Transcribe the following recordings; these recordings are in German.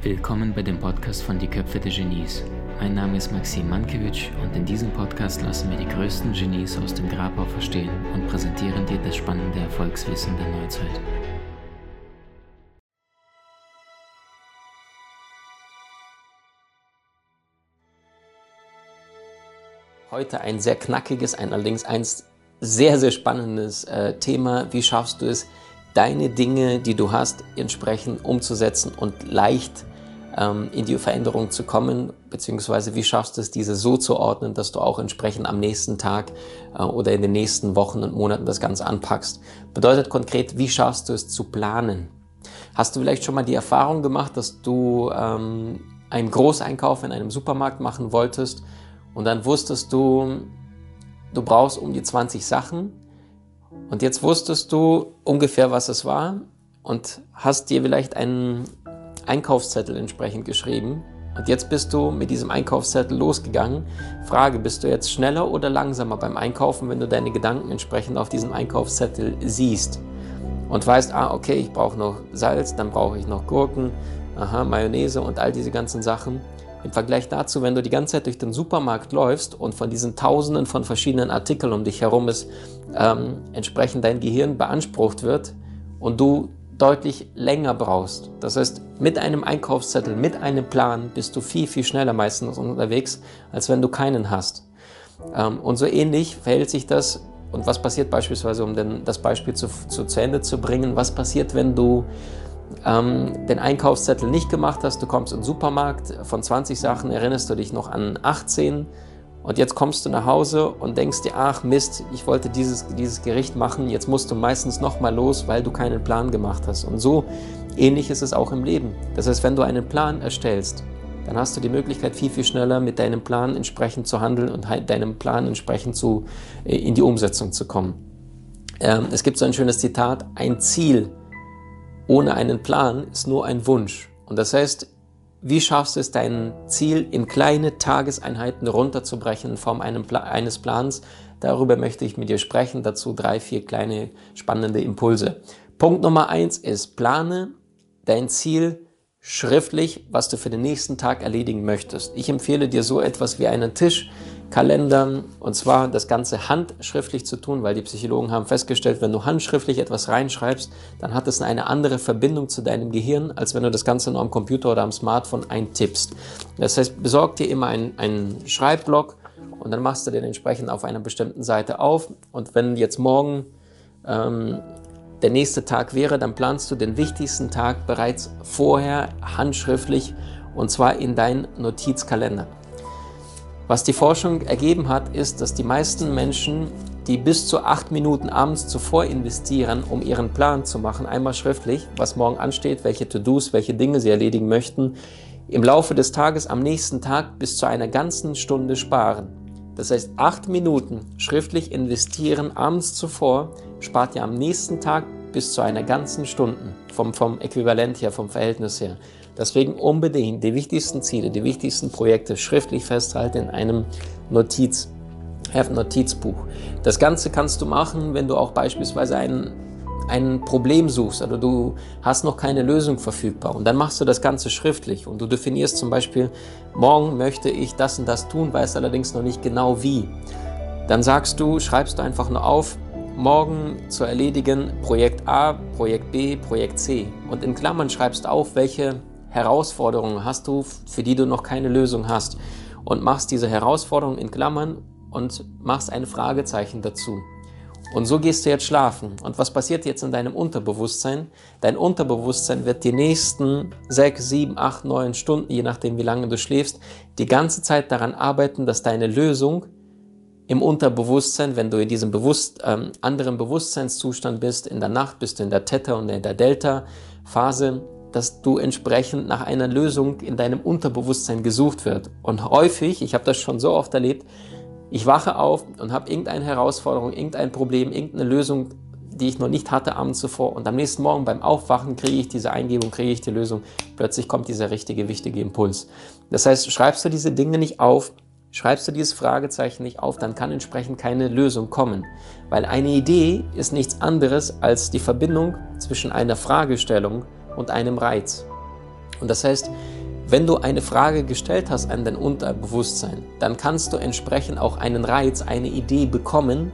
Willkommen bei dem Podcast von Die Köpfe der Genies. Mein Name ist Maxim Mankewitsch und in diesem Podcast lassen wir die größten Genies aus dem Grabau verstehen und präsentieren dir das spannende Erfolgswissen der Neuzeit. Heute ein sehr knackiges, ein allerdings eins sehr, sehr spannendes äh, Thema. Wie schaffst du es, deine Dinge, die du hast, entsprechend umzusetzen und leicht ähm, in die Veränderung zu kommen, beziehungsweise wie schaffst du es, diese so zu ordnen, dass du auch entsprechend am nächsten Tag äh, oder in den nächsten Wochen und Monaten das Ganze anpackst. Bedeutet konkret, wie schaffst du es zu planen? Hast du vielleicht schon mal die Erfahrung gemacht, dass du ähm, einen Großeinkauf in einem Supermarkt machen wolltest und dann wusstest du, du brauchst um die 20 Sachen und jetzt wusstest du ungefähr, was es war und hast dir vielleicht einen Einkaufszettel entsprechend geschrieben. Und jetzt bist du mit diesem Einkaufszettel losgegangen. Frage, bist du jetzt schneller oder langsamer beim Einkaufen, wenn du deine Gedanken entsprechend auf diesem Einkaufszettel siehst? Und weißt, ah, okay, ich brauche noch Salz, dann brauche ich noch Gurken, aha, Mayonnaise und all diese ganzen Sachen. Im Vergleich dazu, wenn du die ganze Zeit durch den Supermarkt läufst und von diesen Tausenden von verschiedenen Artikeln um dich herum ist, ähm, entsprechend dein Gehirn beansprucht wird und du deutlich länger brauchst. Das heißt, mit einem Einkaufszettel, mit einem Plan bist du viel, viel schneller meistens unterwegs, als wenn du keinen hast. Ähm, und so ähnlich verhält sich das. Und was passiert beispielsweise, um den, das Beispiel zu, zu, zu Ende zu bringen, was passiert, wenn du ähm, den Einkaufszettel nicht gemacht hast, du kommst in den Supermarkt, von 20 Sachen erinnerst du dich noch an 18 und jetzt kommst du nach Hause und denkst dir, ach Mist, ich wollte dieses, dieses Gericht machen, jetzt musst du meistens nochmal los, weil du keinen Plan gemacht hast. Und so ähnlich ist es auch im Leben. Das heißt, wenn du einen Plan erstellst, dann hast du die Möglichkeit, viel, viel schneller mit deinem Plan entsprechend zu handeln und halt deinem Plan entsprechend zu, äh, in die Umsetzung zu kommen. Ähm, es gibt so ein schönes Zitat, ein Ziel ohne einen Plan ist nur ein Wunsch. Und das heißt, wie schaffst du es, dein Ziel in kleine Tageseinheiten runterzubrechen in Form eines Plans? Darüber möchte ich mit dir sprechen. Dazu drei, vier kleine spannende Impulse. Punkt Nummer eins ist, plane dein Ziel schriftlich, was du für den nächsten Tag erledigen möchtest. Ich empfehle dir so etwas wie einen Tisch, Kalender und zwar das Ganze handschriftlich zu tun, weil die Psychologen haben festgestellt, wenn du handschriftlich etwas reinschreibst, dann hat es eine andere Verbindung zu deinem Gehirn, als wenn du das Ganze nur am Computer oder am Smartphone eintippst. Das heißt, besorg dir immer einen, einen Schreibblock und dann machst du den entsprechend auf einer bestimmten Seite auf und wenn jetzt morgen ähm, der nächste Tag wäre, dann planst du den wichtigsten Tag bereits vorher handschriftlich und zwar in deinen Notizkalender. Was die Forschung ergeben hat, ist, dass die meisten Menschen, die bis zu acht Minuten abends zuvor investieren, um ihren Plan zu machen, einmal schriftlich, was morgen ansteht, welche To-Dos, welche Dinge sie erledigen möchten, im Laufe des Tages am nächsten Tag bis zu einer ganzen Stunde sparen. Das heißt, acht Minuten schriftlich investieren abends zuvor spart ihr am nächsten Tag bis zu einer ganzen Stunde vom, vom Äquivalent her, vom Verhältnis her. Deswegen unbedingt die wichtigsten Ziele, die wichtigsten Projekte schriftlich festhalten in einem Notiz, Notizbuch. Das Ganze kannst du machen, wenn du auch beispielsweise ein, ein Problem suchst oder du hast noch keine Lösung verfügbar und dann machst du das Ganze schriftlich und du definierst zum Beispiel, morgen möchte ich das und das tun, weißt allerdings noch nicht genau wie. Dann sagst du, schreibst du einfach nur auf, morgen zu erledigen Projekt A, Projekt B, Projekt C. Und in Klammern schreibst du auf, welche Herausforderungen hast du, für die du noch keine Lösung hast. Und machst diese Herausforderung in Klammern und machst ein Fragezeichen dazu. Und so gehst du jetzt schlafen. Und was passiert jetzt in deinem Unterbewusstsein? Dein Unterbewusstsein wird die nächsten sechs, sieben, acht, neun Stunden, je nachdem wie lange du schläfst, die ganze Zeit daran arbeiten, dass deine Lösung im Unterbewusstsein, wenn du in diesem bewusst, ähm, anderen Bewusstseinszustand bist, in der Nacht bist du in der Theta- und in der Delta-Phase, dass du entsprechend nach einer Lösung in deinem Unterbewusstsein gesucht wird. Und häufig, ich habe das schon so oft erlebt, ich wache auf und habe irgendeine Herausforderung, irgendein Problem, irgendeine Lösung, die ich noch nicht hatte abends zuvor. Und am nächsten Morgen beim Aufwachen kriege ich diese Eingebung, kriege ich die Lösung. Plötzlich kommt dieser richtige, wichtige Impuls. Das heißt, schreibst du diese Dinge nicht auf, Schreibst du dieses Fragezeichen nicht auf, dann kann entsprechend keine Lösung kommen. Weil eine Idee ist nichts anderes als die Verbindung zwischen einer Fragestellung und einem Reiz. Und das heißt, wenn du eine Frage gestellt hast an dein Unterbewusstsein, dann kannst du entsprechend auch einen Reiz, eine Idee bekommen,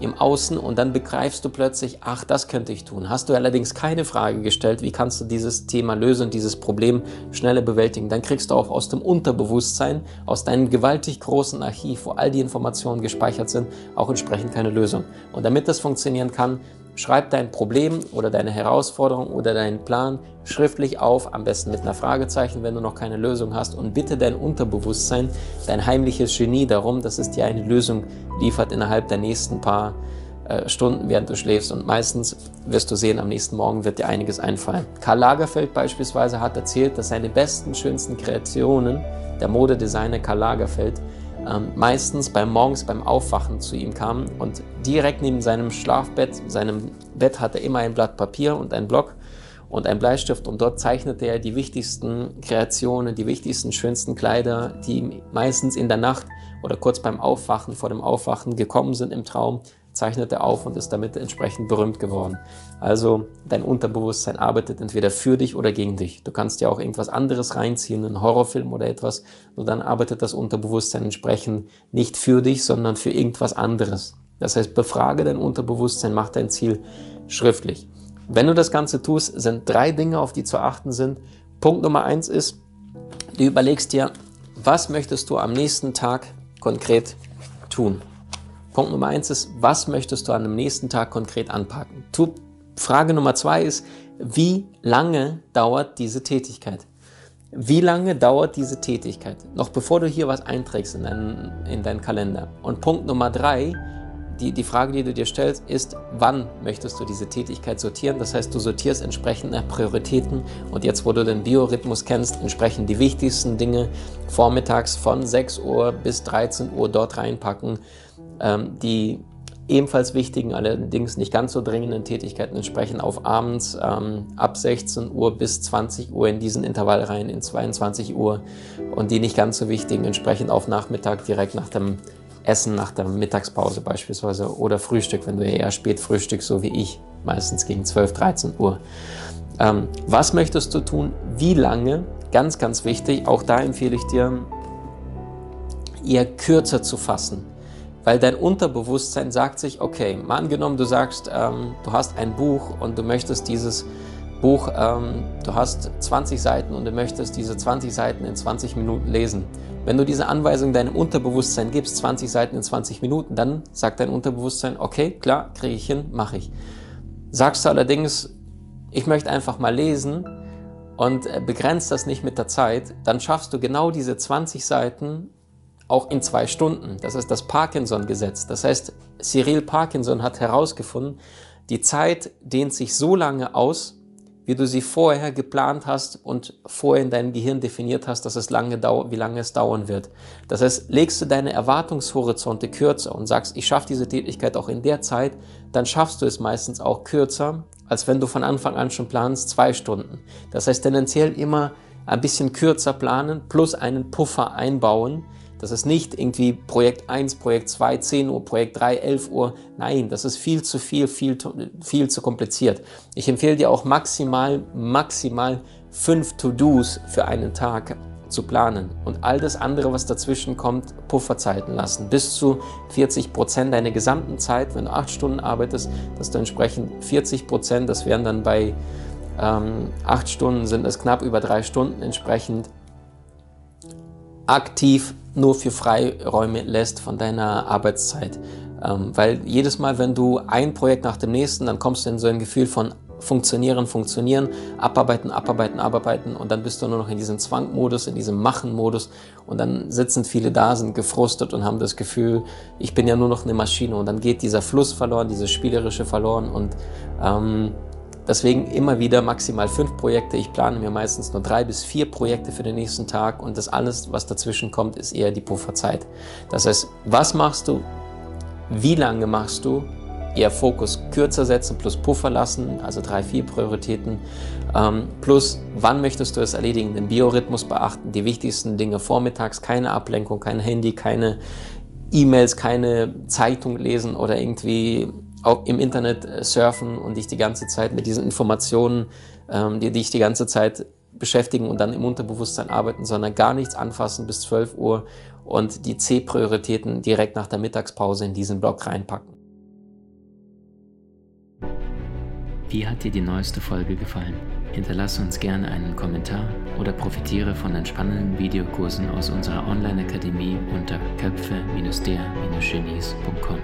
im Außen und dann begreifst du plötzlich, ach, das könnte ich tun. Hast du allerdings keine Frage gestellt, wie kannst du dieses Thema lösen, dieses Problem schneller bewältigen, dann kriegst du auch aus dem Unterbewusstsein, aus deinem gewaltig großen Archiv, wo all die Informationen gespeichert sind, auch entsprechend keine Lösung. Und damit das funktionieren kann, Schreib dein Problem oder deine Herausforderung oder deinen Plan schriftlich auf, am besten mit einer Fragezeichen, wenn du noch keine Lösung hast und bitte dein Unterbewusstsein, dein heimliches Genie darum, dass es dir eine Lösung liefert innerhalb der nächsten paar äh, Stunden, während du schläfst und meistens wirst du sehen, am nächsten Morgen wird dir einiges einfallen. Karl Lagerfeld beispielsweise hat erzählt, dass seine besten, schönsten Kreationen, der Modedesigner Karl Lagerfeld, ähm, meistens beim Morgens beim Aufwachen zu ihm kam und direkt neben seinem Schlafbett, seinem Bett hatte er immer ein Blatt Papier und ein Block und ein Bleistift und dort zeichnete er die wichtigsten Kreationen, die wichtigsten, schönsten Kleider, die meistens in der Nacht oder kurz beim Aufwachen, vor dem Aufwachen gekommen sind im Traum, zeichnet er auf und ist damit entsprechend berühmt geworden. Also dein Unterbewusstsein arbeitet entweder für dich oder gegen dich. Du kannst ja auch irgendwas anderes reinziehen, einen Horrorfilm oder etwas, nur dann arbeitet das Unterbewusstsein entsprechend nicht für dich, sondern für irgendwas anderes. Das heißt, befrage dein Unterbewusstsein, mach dein Ziel schriftlich. Wenn du das Ganze tust, sind drei Dinge, auf die zu achten sind. Punkt Nummer eins ist, du überlegst dir, was möchtest du am nächsten Tag konkret tun? Punkt Nummer eins ist, was möchtest du an dem nächsten Tag konkret anpacken? Tu, Frage Nummer zwei ist, wie lange dauert diese Tätigkeit? Wie lange dauert diese Tätigkeit? Noch bevor du hier was einträgst in deinen, in deinen Kalender. Und Punkt Nummer drei, die, die Frage, die du dir stellst, ist, wann möchtest du diese Tätigkeit sortieren? Das heißt, du sortierst entsprechend nach Prioritäten und jetzt, wo du den Biorhythmus kennst, entsprechend die wichtigsten Dinge vormittags von 6 Uhr bis 13 Uhr dort reinpacken die ebenfalls wichtigen, allerdings nicht ganz so dringenden Tätigkeiten entsprechen auf abends ähm, ab 16 Uhr bis 20 Uhr in diesen Intervallreihen in 22 Uhr und die nicht ganz so wichtigen entsprechend auf Nachmittag direkt nach dem Essen, nach der Mittagspause beispielsweise oder Frühstück, wenn du eher spät frühstückst, so wie ich, meistens gegen 12, 13 Uhr. Ähm, was möchtest du tun? Wie lange? Ganz, ganz wichtig, auch da empfehle ich dir, eher kürzer zu fassen weil dein Unterbewusstsein sagt sich, okay, mal angenommen, du sagst, ähm, du hast ein Buch und du möchtest dieses Buch, ähm, du hast 20 Seiten und du möchtest diese 20 Seiten in 20 Minuten lesen. Wenn du diese Anweisung deinem Unterbewusstsein gibst, 20 Seiten in 20 Minuten, dann sagt dein Unterbewusstsein, okay, klar, kriege ich hin, mache ich. Sagst du allerdings, ich möchte einfach mal lesen und äh, begrenzt das nicht mit der Zeit, dann schaffst du genau diese 20 Seiten auch in zwei Stunden. Das ist das Parkinson-Gesetz. Das heißt, Cyril Parkinson hat herausgefunden, die Zeit dehnt sich so lange aus, wie du sie vorher geplant hast und vorher in deinem Gehirn definiert hast, dass es lange dauert, wie lange es dauern wird. Das heißt, legst du deine Erwartungshorizonte kürzer und sagst, ich schaffe diese Tätigkeit auch in der Zeit, dann schaffst du es meistens auch kürzer, als wenn du von Anfang an schon planst, zwei Stunden. Das heißt, tendenziell immer ein bisschen kürzer planen, plus einen Puffer einbauen, das ist nicht irgendwie Projekt 1, Projekt 2, 10 Uhr, Projekt 3, 11 Uhr. Nein, das ist viel zu viel, viel, viel zu kompliziert. Ich empfehle dir auch maximal, maximal fünf To-Dos für einen Tag zu planen und all das andere, was dazwischen kommt, Pufferzeiten lassen. Bis zu 40 Prozent deiner gesamten Zeit, wenn du acht Stunden arbeitest, dass du entsprechend 40 Prozent, das wären dann bei ähm, acht Stunden, sind es knapp über drei Stunden entsprechend aktiv nur für Freiräume lässt von deiner Arbeitszeit. Ähm, weil jedes Mal, wenn du ein Projekt nach dem nächsten, dann kommst du in so ein Gefühl von funktionieren, funktionieren, abarbeiten, abarbeiten, abarbeiten und dann bist du nur noch in diesem Zwangmodus, in diesem Machen-Modus und dann sitzen viele da, sind gefrustet und haben das Gefühl, ich bin ja nur noch eine Maschine und dann geht dieser Fluss verloren, dieses Spielerische verloren und ähm, Deswegen immer wieder maximal fünf Projekte. Ich plane mir meistens nur drei bis vier Projekte für den nächsten Tag und das alles, was dazwischen kommt, ist eher die Pufferzeit. Das heißt, was machst du? Wie lange machst du? eher Fokus kürzer setzen plus Puffer lassen, also drei, vier Prioritäten. Ähm, plus, wann möchtest du es erledigen? Den Biorhythmus beachten, die wichtigsten Dinge vormittags, keine Ablenkung, kein Handy, keine E-Mails, keine Zeitung lesen oder irgendwie auch im Internet äh, surfen und dich die ganze Zeit mit diesen Informationen, ähm, die dich die ganze Zeit beschäftigen und dann im Unterbewusstsein arbeiten, sondern gar nichts anfassen bis 12 Uhr und die C-Prioritäten direkt nach der Mittagspause in diesen Block reinpacken. Wie hat dir die neueste Folge gefallen? Hinterlasse uns gerne einen Kommentar oder profitiere von den spannenden Videokursen aus unserer Online-Akademie unter köpfe-der-genies.com.